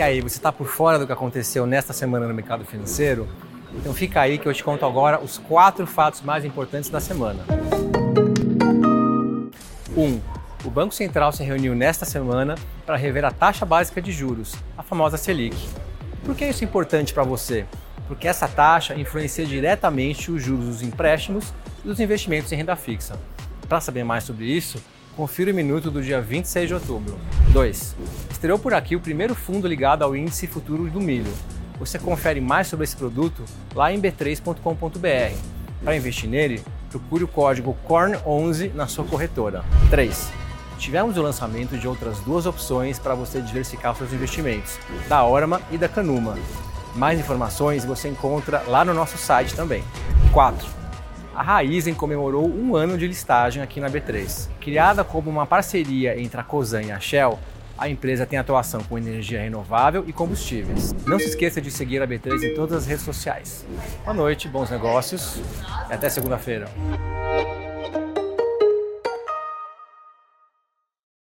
E aí, você está por fora do que aconteceu nesta semana no mercado financeiro? Então fica aí que eu te conto agora os quatro fatos mais importantes da semana. 1. Um, o Banco Central se reuniu nesta semana para rever a taxa básica de juros, a famosa Selic. Por que isso é importante para você? Porque essa taxa influencia diretamente os juros dos empréstimos e dos investimentos em renda fixa. Para saber mais sobre isso, confira o minuto do dia 26 de outubro. 2. Estreou por aqui o primeiro fundo ligado ao índice futuro do milho. Você confere mais sobre esse produto lá em b3.com.br. Para investir nele, procure o código CORN11 na sua corretora. 3. Tivemos o lançamento de outras duas opções para você diversificar seus investimentos, da Orma e da Canuma. Mais informações você encontra lá no nosso site também. 4 a Raizen comemorou um ano de listagem aqui na B3. Criada como uma parceria entre a Cosan e a Shell, a empresa tem atuação com energia renovável e combustíveis. Não se esqueça de seguir a B3 em todas as redes sociais. Boa noite, bons negócios e até segunda-feira.